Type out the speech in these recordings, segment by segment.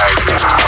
Night.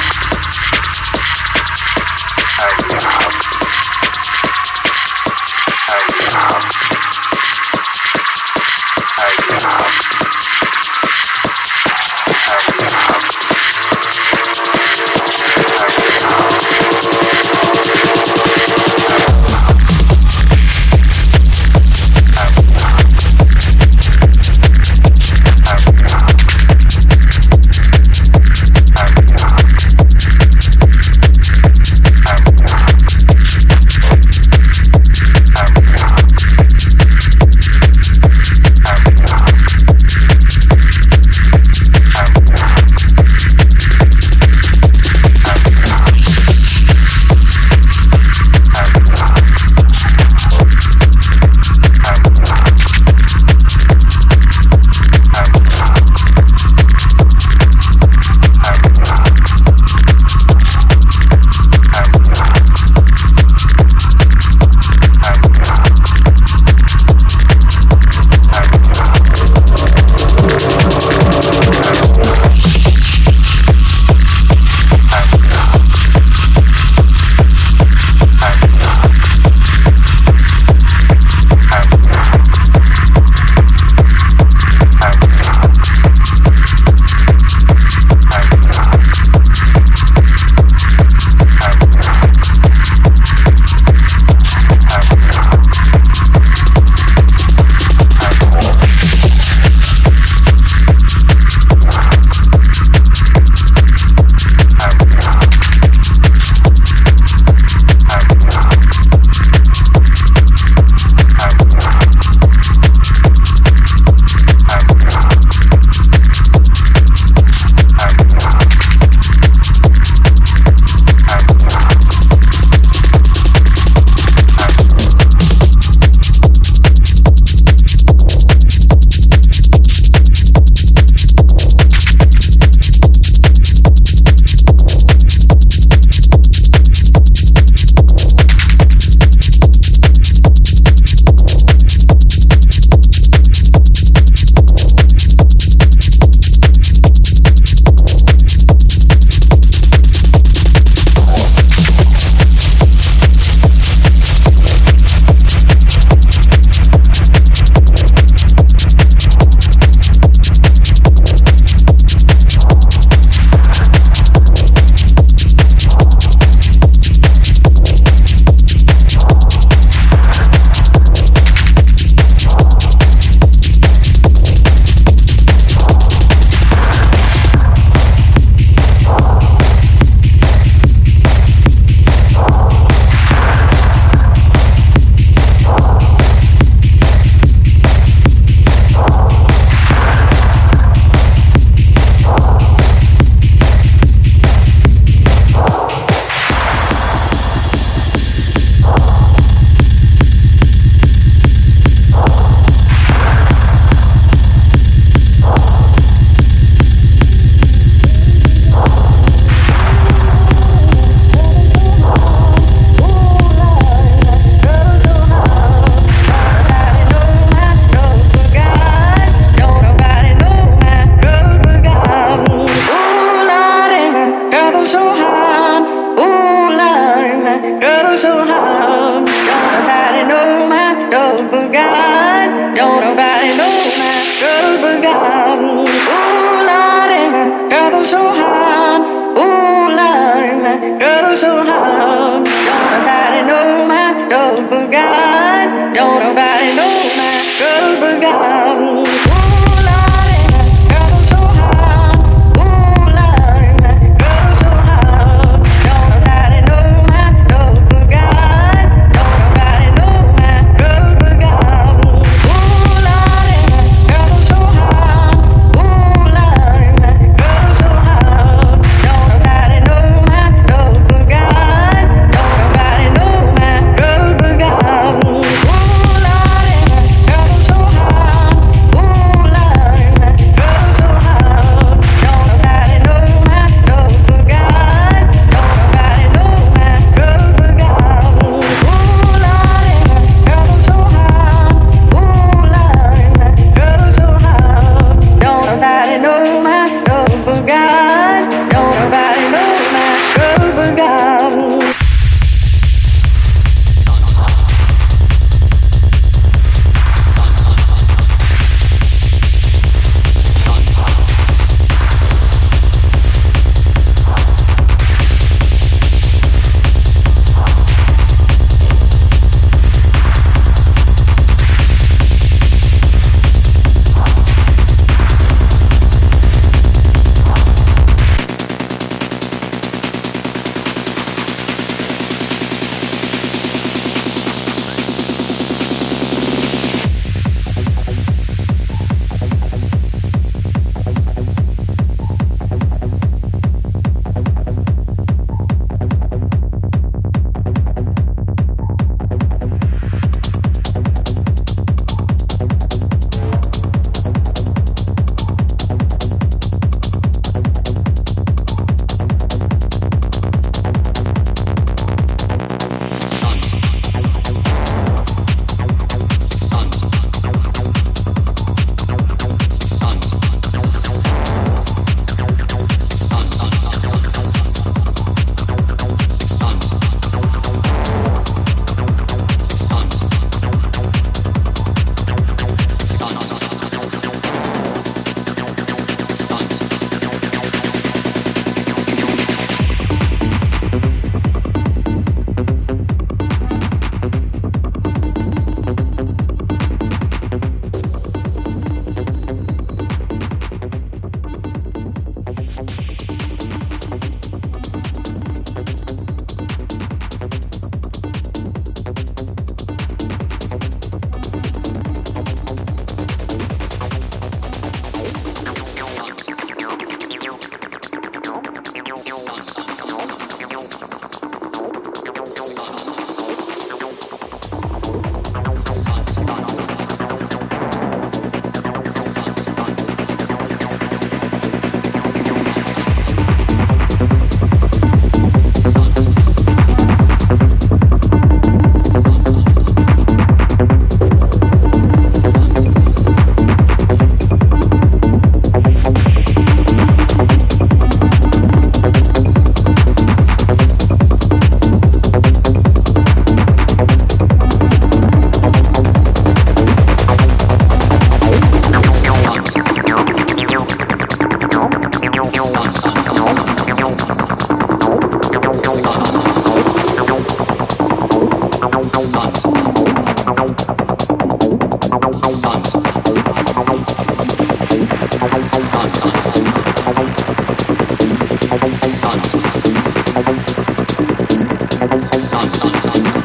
Sound, Sound, Sound.